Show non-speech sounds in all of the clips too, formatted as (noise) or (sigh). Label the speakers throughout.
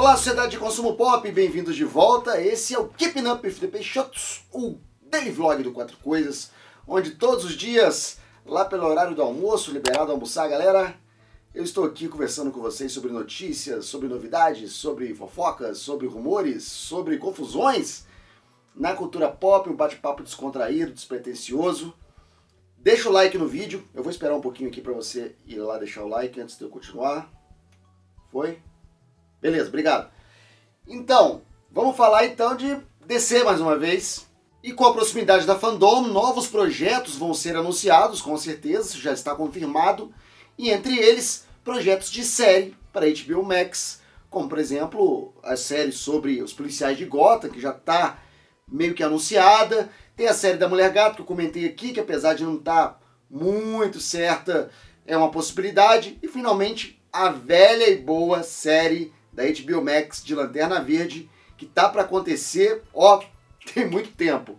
Speaker 1: Olá, sociedade de consumo pop, bem-vindos de volta. Esse é o Keeping Up with the Peixotos, o daily vlog do Quatro Coisas, onde todos os dias, lá pelo horário do almoço, liberado almoçar, galera, eu estou aqui conversando com vocês sobre notícias, sobre novidades, sobre fofocas, sobre rumores, sobre confusões na cultura pop, um bate-papo descontraído, despretensioso. Deixa o like no vídeo, eu vou esperar um pouquinho aqui para você ir lá deixar o like antes de eu continuar. Foi? Beleza, obrigado. Então, vamos falar então de descer mais uma vez. E com a proximidade da fandom, novos projetos vão ser anunciados, com certeza, já está confirmado e entre eles projetos de série para HBO Max, como por exemplo a série sobre os policiais de Gotham, que já está meio que anunciada. Tem a série da Mulher Gato, que eu comentei aqui, que apesar de não estar tá muito certa, é uma possibilidade. E finalmente a velha e boa série da HBO Max de Lanterna Verde, que tá para acontecer, ó, (laughs) tem muito tempo.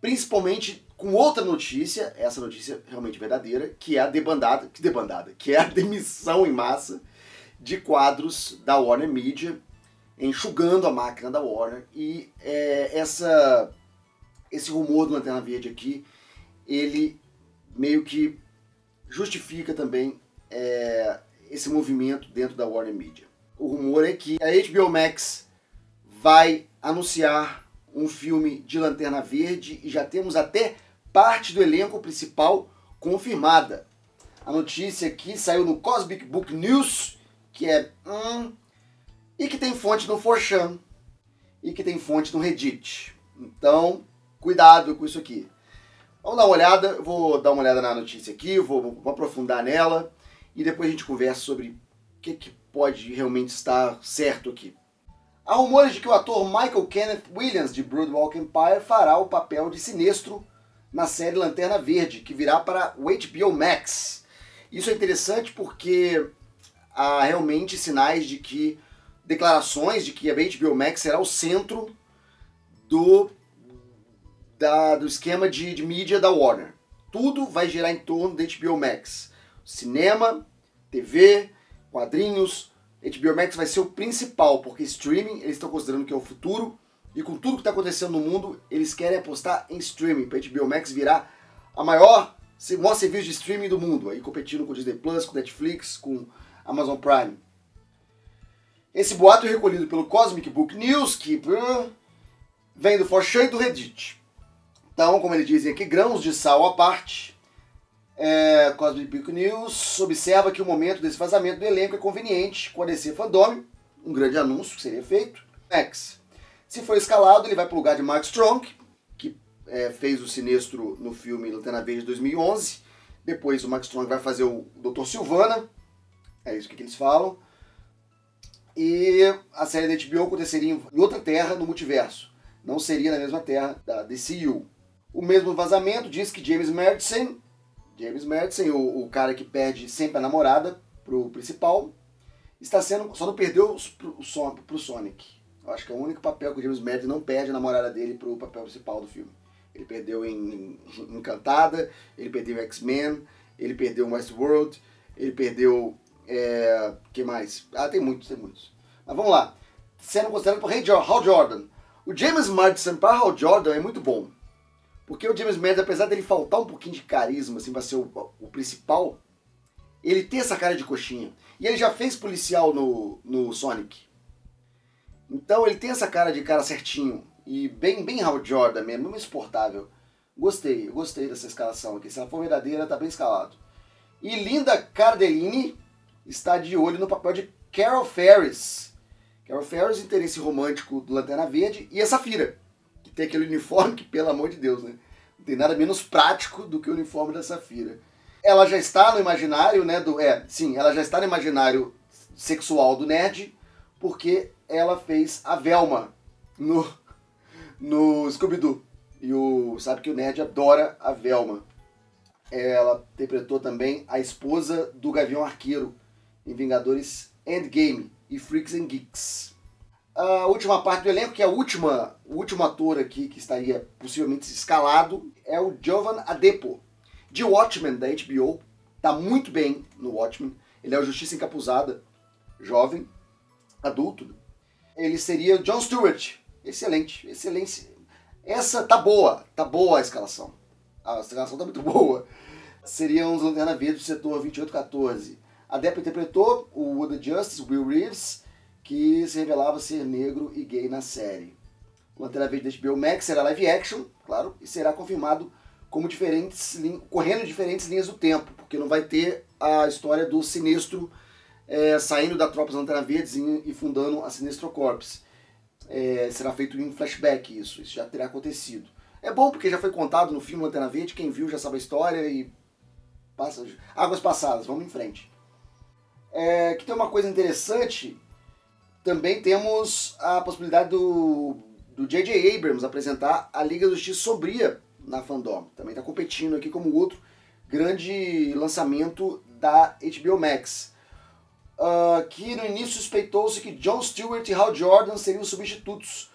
Speaker 1: Principalmente com outra notícia, essa notícia realmente verdadeira, que é a debandada, que debandada, que é a (laughs) demissão em massa de quadros da Warner Media, enxugando a máquina da Warner. E é, essa, esse rumor do Lanterna Verde aqui, ele meio que justifica também é, esse movimento dentro da Warner Media. O rumor é que a HBO Max vai anunciar um filme de Lanterna Verde e já temos até parte do elenco principal confirmada. A notícia aqui saiu no Cosmic Book News, que é hum, e que tem fonte no Forchan e que tem fonte no Reddit. Então, cuidado com isso aqui. Vamos dar uma olhada, vou dar uma olhada na notícia aqui, vou, vou aprofundar nela e depois a gente conversa sobre o que, que pode realmente estar certo aqui. Há rumores de que o ator Michael Kenneth Williams de Broadwalk Empire fará o papel de Sinestro na série Lanterna Verde, que virá para o HBO Max. Isso é interessante porque há realmente sinais de que declarações de que a HBO Max será o centro do, da, do esquema de, de mídia da Warner. Tudo vai girar em torno da HBO Max. Cinema, TV, quadrinhos. HBO Max vai ser o principal, porque streaming eles estão considerando que é o futuro e com tudo que está acontecendo no mundo, eles querem apostar em streaming, para HBO Max virar a maior, maior serviço de streaming do mundo, aí competindo com Disney Plus, com Netflix, com Amazon Prime. Esse boato é recolhido pelo Cosmic Book News, que uh, vem do Forchan e do Reddit. Então, como eles dizem aqui, grãos de sal à parte, é, Cosmic Book News observa que o momento desse vazamento do elenco é conveniente com a DC Fandom, um grande anúncio que seria feito. Max. Se for escalado, ele vai para o lugar de Mark Strong, que é, fez o Sinestro no filme Lanterna Verde de 2011. Depois o Mark Strong vai fazer o Dr. Silvana. É isso que eles falam. E a série da HBO aconteceria em outra terra no multiverso. Não seria na mesma terra da DCU. O mesmo vazamento diz que James Madison, James Madison, o, o cara que perde sempre a namorada pro principal, está sendo só não perdeu pro, pro Sonic. Eu acho que é o único papel que o James Madison não perde a namorada dele pro papel principal do filme. Ele perdeu em Encantada, ele perdeu em X-Men, ele perdeu em Westworld, ele perdeu. É, que mais? Ah, tem muitos, tem muitos. Mas vamos lá. Sendo considerado por Hal Jordan. O James Madison para Hal Jordan é muito bom. Porque o James Madison, apesar dele faltar um pouquinho de carisma, assim, pra ser o, o principal, ele tem essa cara de coxinha. E ele já fez policial no, no Sonic. Então ele tem essa cara de cara certinho e bem bem Hal Jordan mesmo, muito exportável. Gostei, gostei dessa escalação aqui. Se ela for verdadeira, tá bem escalado. E Linda Cardellini está de olho no papel de Carol Ferris. Carol Ferris, interesse romântico do Lanterna Verde, e a Safira, tem aquele uniforme que, pelo amor de Deus, né? Não tem nada menos prático do que o uniforme da Safira. Ela já está no imaginário, né? Do, é, sim, ela já está no imaginário sexual do nerd, porque ela fez a Velma no, no Scooby-Doo. E o, sabe que o nerd adora a Velma. Ela interpretou também a esposa do Gavião Arqueiro em Vingadores Endgame e Freaks and Geeks. A última parte do elenco, que é a última, o último ator aqui que estaria possivelmente escalado, é o Jovan Adepo, de Watchmen da HBO. Tá muito bem no Watchmen. Ele é o Justiça Encapuzada, jovem, adulto. ele seria o John Stewart. Excelente, excelente. Essa tá boa, tá boa a escalação. A escalação tá muito (laughs) boa. Seriam os Lanterna Verde do setor 2814. A Depp interpretou o Wood Justice, Will Reeves, que se revelava ser negro e gay na série. O Lanterna Verde da HBO Max será live action, claro, e será confirmado como diferentes, correndo diferentes linhas do tempo, porque não vai ter a história do Sinistro é, saindo da Tropa Lanterna Verdes e fundando a Sinestro Corps. É, será feito em flashback isso, isso já terá acontecido. É bom porque já foi contado no filme Lanterna Verde, quem viu já sabe a história e passa águas passadas, vamos em frente. É, que tem uma coisa interessante, também temos a possibilidade do J.J. Abrams apresentar a Liga da Justiça Sombria na Fandom. Também está competindo aqui como outro grande lançamento da HBO Max. Uh, que no início suspeitou-se que Jon Stewart e Hal Jordan seriam substitutos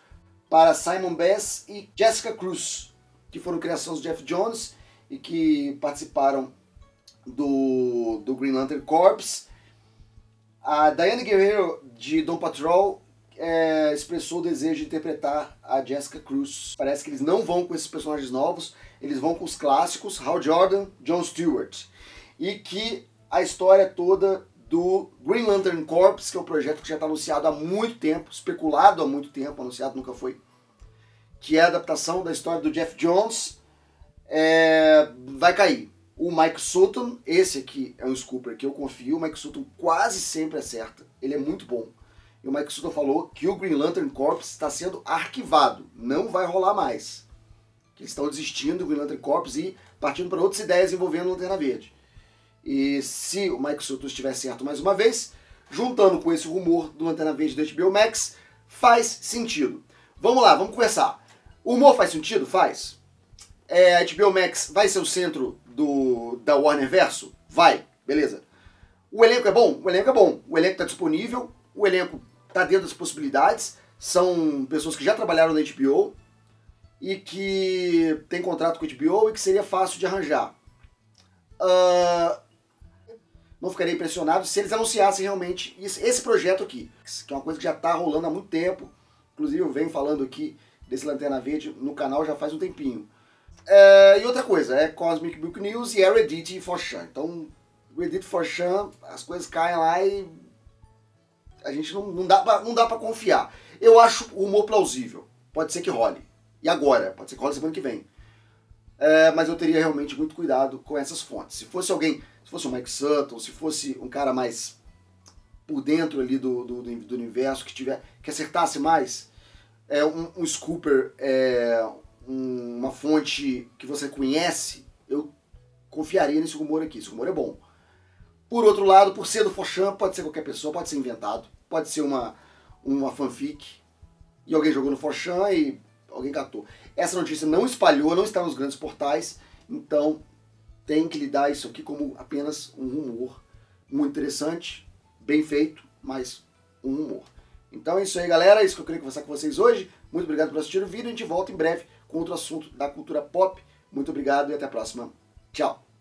Speaker 1: para Simon Bass e Jessica Cruz, que foram criações de Jeff Jones e que participaram do, do Green Lantern Corps. A Diane Guerrero de Don Patrol é, expressou o desejo de interpretar a Jessica Cruz. Parece que eles não vão com esses personagens novos, eles vão com os clássicos, Hal Jordan, Jon Stewart. E que a história toda do Green Lantern Corps, que é um projeto que já está anunciado há muito tempo, especulado há muito tempo, anunciado nunca foi, que é a adaptação da história do Jeff Jones, é, vai cair. O Mike Sutton, esse aqui é um Scooper que eu confio, o Mike Sutton quase sempre acerta, ele é muito bom. E o Mike Sutton falou que o Green Lantern Corps está sendo arquivado, não vai rolar mais. Que eles estão desistindo do Green Lantern Corps e partindo para outras ideias envolvendo Lanterna Verde. E se o Mike Sutton estiver certo mais uma vez, juntando com esse rumor do Lanterna Verde da HBO Max, faz sentido. Vamos lá, vamos conversar. O humor faz sentido? Faz. É, a HBO Max vai ser o centro do, da Warner Verso? Vai, beleza. O elenco é bom? O elenco é bom. O elenco está disponível, o elenco está dentro das possibilidades. São pessoas que já trabalharam na HBO e que tem contrato com a HBO e que seria fácil de arranjar. Uh, não ficaria impressionado se eles anunciassem realmente esse projeto aqui, que é uma coisa que já está rolando há muito tempo. Inclusive eu venho falando aqui desse Lanterna Verde no canal já faz um tempinho. Uh, e outra coisa, é Cosmic Book News e é Reddit Forchan. Então, Reddit Forchan, as coisas caem lá e a gente não, não dá pra, não dá pra confiar. Eu acho o humor plausível. Pode ser que role. E agora? Pode ser que role semana que vem. É, mas eu teria realmente muito cuidado com essas fontes. Se fosse alguém, se fosse o Mike Sutton, se fosse um cara mais por dentro ali do, do, do universo, que tiver que acertasse mais, é, um, um scooper, é, um, uma fonte que você conhece, eu confiaria nesse rumor aqui. Esse rumor é bom. Por outro lado, por ser do Fochamp, pode ser qualquer pessoa, pode ser inventado, pode ser uma, uma fanfic, e alguém jogou no Forchan e alguém catou. Essa notícia não espalhou, não está nos grandes portais, então tem que lidar isso aqui como apenas um rumor muito interessante, bem feito, mas um rumor. Então é isso aí, galera. É isso que eu queria conversar com vocês hoje. Muito obrigado por assistir o vídeo. A gente volta em breve com outro assunto da cultura pop. Muito obrigado e até a próxima. Tchau!